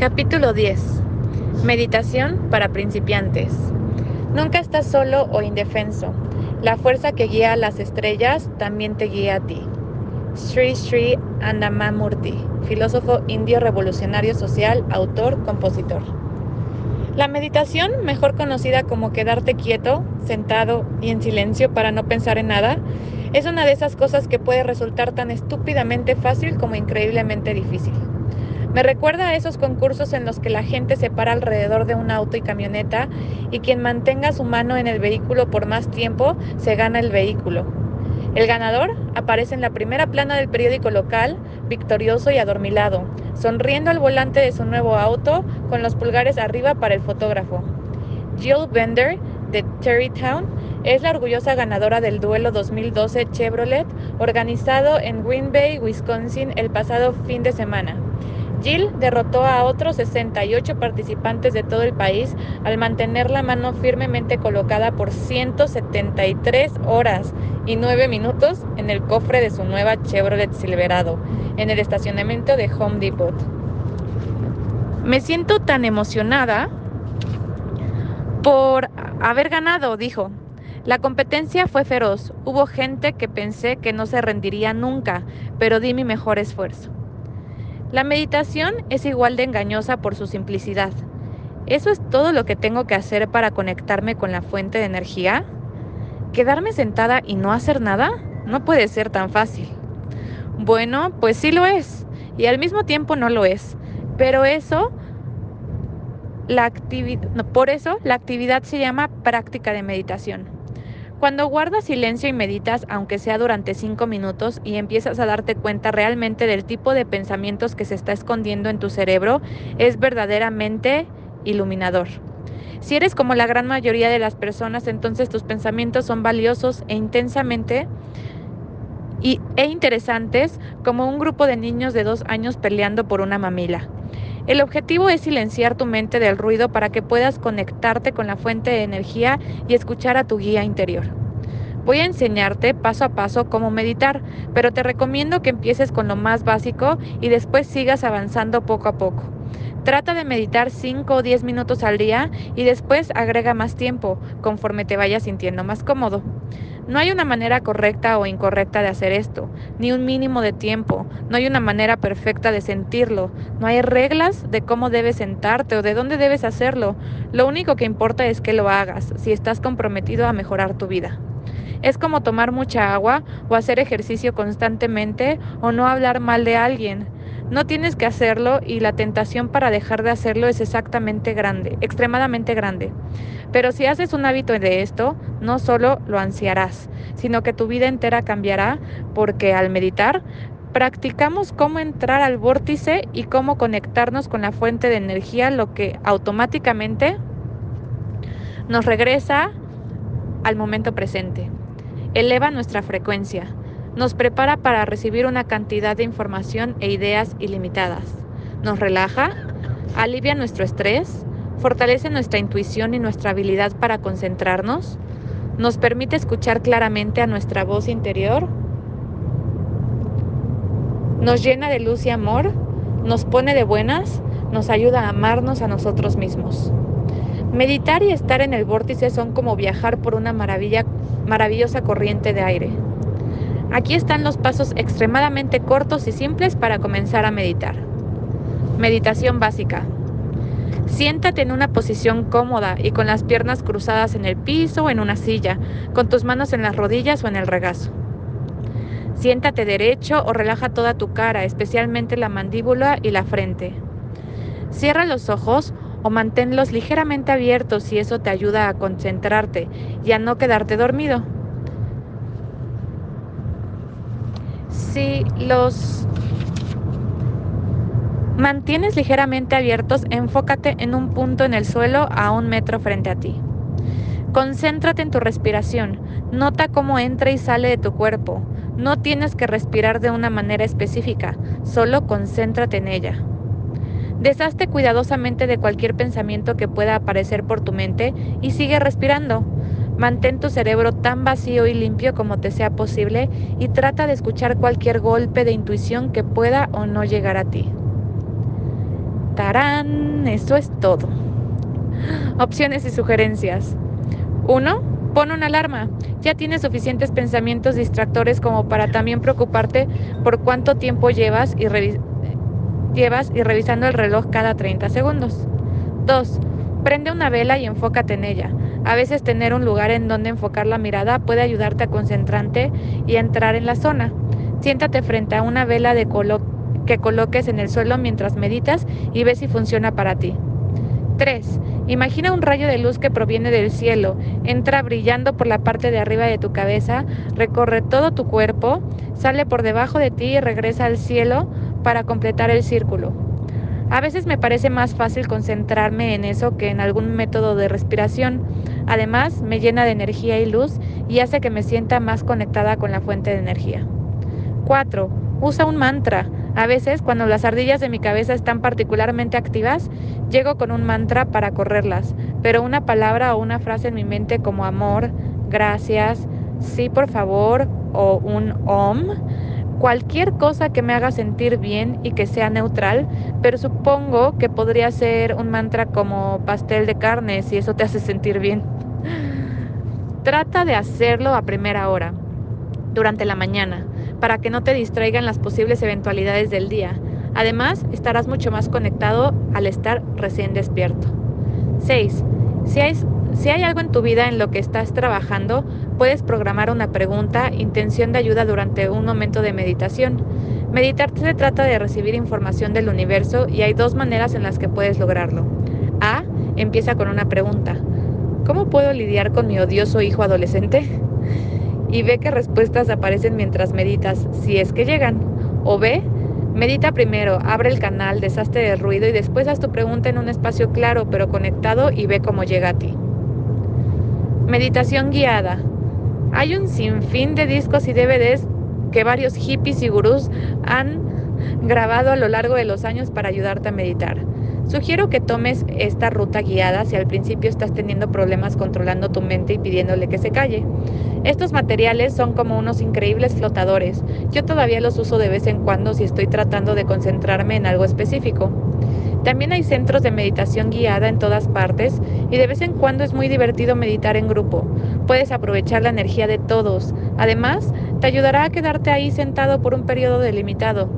Capítulo 10. Meditación para principiantes. Nunca estás solo o indefenso. La fuerza que guía a las estrellas también te guía a ti. Sri Sri Annamamurti, filósofo indio revolucionario social, autor, compositor. La meditación, mejor conocida como quedarte quieto, sentado y en silencio para no pensar en nada, es una de esas cosas que puede resultar tan estúpidamente fácil como increíblemente difícil. Me recuerda a esos concursos en los que la gente se para alrededor de un auto y camioneta y quien mantenga su mano en el vehículo por más tiempo se gana el vehículo. El ganador aparece en la primera plana del periódico local, victorioso y adormilado, sonriendo al volante de su nuevo auto con los pulgares arriba para el fotógrafo. Jill Bender, de Terrytown, es la orgullosa ganadora del duelo 2012 Chevrolet organizado en Green Bay, Wisconsin el pasado fin de semana. Jill derrotó a otros 68 participantes de todo el país al mantener la mano firmemente colocada por 173 horas y 9 minutos en el cofre de su nueva Chevrolet Silverado en el estacionamiento de Home Depot. Me siento tan emocionada por haber ganado, dijo. La competencia fue feroz. Hubo gente que pensé que no se rendiría nunca, pero di mi mejor esfuerzo. La meditación es igual de engañosa por su simplicidad. ¿Eso es todo lo que tengo que hacer para conectarme con la fuente de energía? ¿Quedarme sentada y no hacer nada? No puede ser tan fácil. Bueno, pues sí lo es, y al mismo tiempo no lo es. Pero eso, la por eso la actividad se llama práctica de meditación. Cuando guardas silencio y meditas, aunque sea durante cinco minutos, y empiezas a darte cuenta realmente del tipo de pensamientos que se está escondiendo en tu cerebro, es verdaderamente iluminador. Si eres como la gran mayoría de las personas, entonces tus pensamientos son valiosos e intensamente y, e interesantes como un grupo de niños de dos años peleando por una mamila. El objetivo es silenciar tu mente del ruido para que puedas conectarte con la fuente de energía y escuchar a tu guía interior. Voy a enseñarte paso a paso cómo meditar, pero te recomiendo que empieces con lo más básico y después sigas avanzando poco a poco. Trata de meditar 5 o 10 minutos al día y después agrega más tiempo conforme te vayas sintiendo más cómodo. No hay una manera correcta o incorrecta de hacer esto, ni un mínimo de tiempo, no hay una manera perfecta de sentirlo, no hay reglas de cómo debes sentarte o de dónde debes hacerlo. Lo único que importa es que lo hagas, si estás comprometido a mejorar tu vida. Es como tomar mucha agua o hacer ejercicio constantemente o no hablar mal de alguien. No tienes que hacerlo y la tentación para dejar de hacerlo es exactamente grande, extremadamente grande. Pero si haces un hábito de esto, no solo lo ansiarás, sino que tu vida entera cambiará porque al meditar practicamos cómo entrar al vórtice y cómo conectarnos con la fuente de energía, lo que automáticamente nos regresa al momento presente. Eleva nuestra frecuencia nos prepara para recibir una cantidad de información e ideas ilimitadas. Nos relaja, alivia nuestro estrés, fortalece nuestra intuición y nuestra habilidad para concentrarnos, nos permite escuchar claramente a nuestra voz interior, nos llena de luz y amor, nos pone de buenas, nos ayuda a amarnos a nosotros mismos. Meditar y estar en el vórtice son como viajar por una maravilla, maravillosa corriente de aire. Aquí están los pasos extremadamente cortos y simples para comenzar a meditar. Meditación básica. Siéntate en una posición cómoda y con las piernas cruzadas en el piso o en una silla, con tus manos en las rodillas o en el regazo. Siéntate derecho o relaja toda tu cara, especialmente la mandíbula y la frente. Cierra los ojos o manténlos ligeramente abiertos si eso te ayuda a concentrarte y a no quedarte dormido. Si los Mantienes ligeramente abiertos, enfócate en un punto en el suelo a un metro frente a ti. Concéntrate en tu respiración, nota cómo entra y sale de tu cuerpo. No tienes que respirar de una manera específica, solo concéntrate en ella. Deshazte cuidadosamente de cualquier pensamiento que pueda aparecer por tu mente y sigue respirando. Mantén tu cerebro tan vacío y limpio como te sea posible y trata de escuchar cualquier golpe de intuición que pueda o no llegar a ti. Tarán, eso es todo. Opciones y sugerencias. 1. Pon una alarma. Ya tienes suficientes pensamientos distractores como para también preocuparte por cuánto tiempo llevas y, y revisando el reloj cada 30 segundos. 2. Prende una vela y enfócate en ella. A veces tener un lugar en donde enfocar la mirada puede ayudarte a concentrarte y entrar en la zona. Siéntate frente a una vela de que coloques en el suelo mientras meditas y ve si funciona para ti. 3. Imagina un rayo de luz que proviene del cielo, entra brillando por la parte de arriba de tu cabeza, recorre todo tu cuerpo, sale por debajo de ti y regresa al cielo para completar el círculo. A veces me parece más fácil concentrarme en eso que en algún método de respiración. Además, me llena de energía y luz y hace que me sienta más conectada con la fuente de energía. 4. Usa un mantra. A veces, cuando las ardillas de mi cabeza están particularmente activas, llego con un mantra para correrlas, pero una palabra o una frase en mi mente como amor, gracias, sí por favor o un om cualquier cosa que me haga sentir bien y que sea neutral, pero supongo que podría ser un mantra como pastel de carne si eso te hace sentir bien. Trata de hacerlo a primera hora, durante la mañana, para que no te distraigan las posibles eventualidades del día. Además, estarás mucho más conectado al estar recién despierto. 6. Si hay, si hay algo en tu vida en lo que estás trabajando, puedes programar una pregunta, intención de ayuda durante un momento de meditación. Meditar se trata de recibir información del universo y hay dos maneras en las que puedes lograrlo. A. Empieza con una pregunta. ¿Cómo puedo lidiar con mi odioso hijo adolescente? Y ve qué respuestas aparecen mientras meditas, si es que llegan. O B. Medita primero, abre el canal, deshazte del ruido y después haz tu pregunta en un espacio claro pero conectado y ve cómo llega a ti. Meditación guiada. Hay un sinfín de discos y DVDs que varios hippies y gurús han grabado a lo largo de los años para ayudarte a meditar. Sugiero que tomes esta ruta guiada si al principio estás teniendo problemas controlando tu mente y pidiéndole que se calle. Estos materiales son como unos increíbles flotadores. Yo todavía los uso de vez en cuando si estoy tratando de concentrarme en algo específico. También hay centros de meditación guiada en todas partes y de vez en cuando es muy divertido meditar en grupo. Puedes aprovechar la energía de todos. Además, te ayudará a quedarte ahí sentado por un periodo delimitado.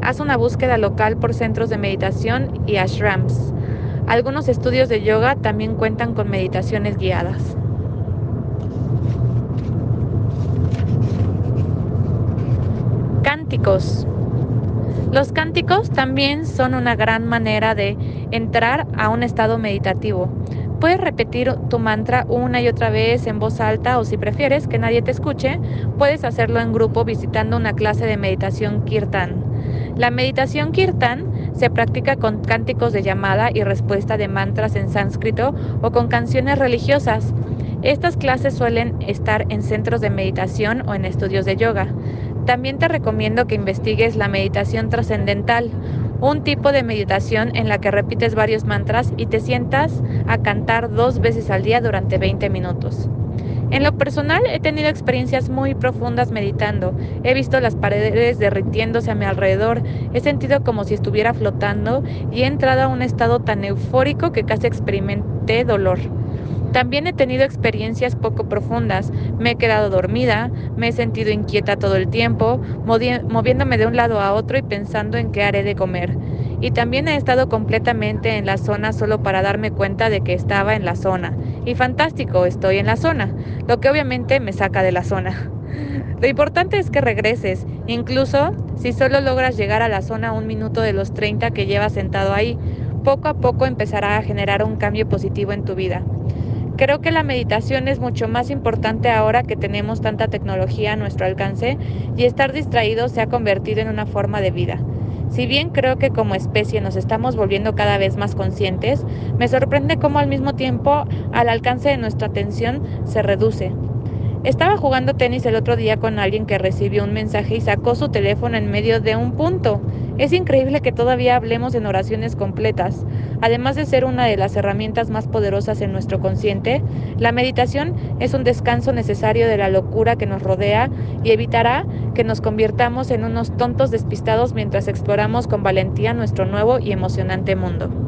Haz una búsqueda local por centros de meditación y ashrams. Algunos estudios de yoga también cuentan con meditaciones guiadas. Cánticos. Los cánticos también son una gran manera de entrar a un estado meditativo. Puedes repetir tu mantra una y otra vez en voz alta o si prefieres que nadie te escuche, puedes hacerlo en grupo visitando una clase de meditación kirtan. La meditación kirtan se practica con cánticos de llamada y respuesta de mantras en sánscrito o con canciones religiosas. Estas clases suelen estar en centros de meditación o en estudios de yoga. También te recomiendo que investigues la meditación trascendental, un tipo de meditación en la que repites varios mantras y te sientas a cantar dos veces al día durante 20 minutos. En lo personal he tenido experiencias muy profundas meditando. He visto las paredes derritiéndose a mi alrededor, he sentido como si estuviera flotando y he entrado a un estado tan eufórico que casi experimenté dolor. También he tenido experiencias poco profundas. Me he quedado dormida, me he sentido inquieta todo el tiempo, moviéndome de un lado a otro y pensando en qué haré de comer. Y también he estado completamente en la zona solo para darme cuenta de que estaba en la zona. Y fantástico, estoy en la zona, lo que obviamente me saca de la zona. Lo importante es que regreses, incluso si solo logras llegar a la zona un minuto de los 30 que llevas sentado ahí, poco a poco empezará a generar un cambio positivo en tu vida. Creo que la meditación es mucho más importante ahora que tenemos tanta tecnología a nuestro alcance y estar distraído se ha convertido en una forma de vida. Si bien creo que como especie nos estamos volviendo cada vez más conscientes, me sorprende cómo al mismo tiempo al alcance de nuestra atención se reduce. Estaba jugando tenis el otro día con alguien que recibió un mensaje y sacó su teléfono en medio de un punto. Es increíble que todavía hablemos en oraciones completas. Además de ser una de las herramientas más poderosas en nuestro consciente, la meditación es un descanso necesario de la locura que nos rodea y evitará que nos convirtamos en unos tontos despistados mientras exploramos con valentía nuestro nuevo y emocionante mundo.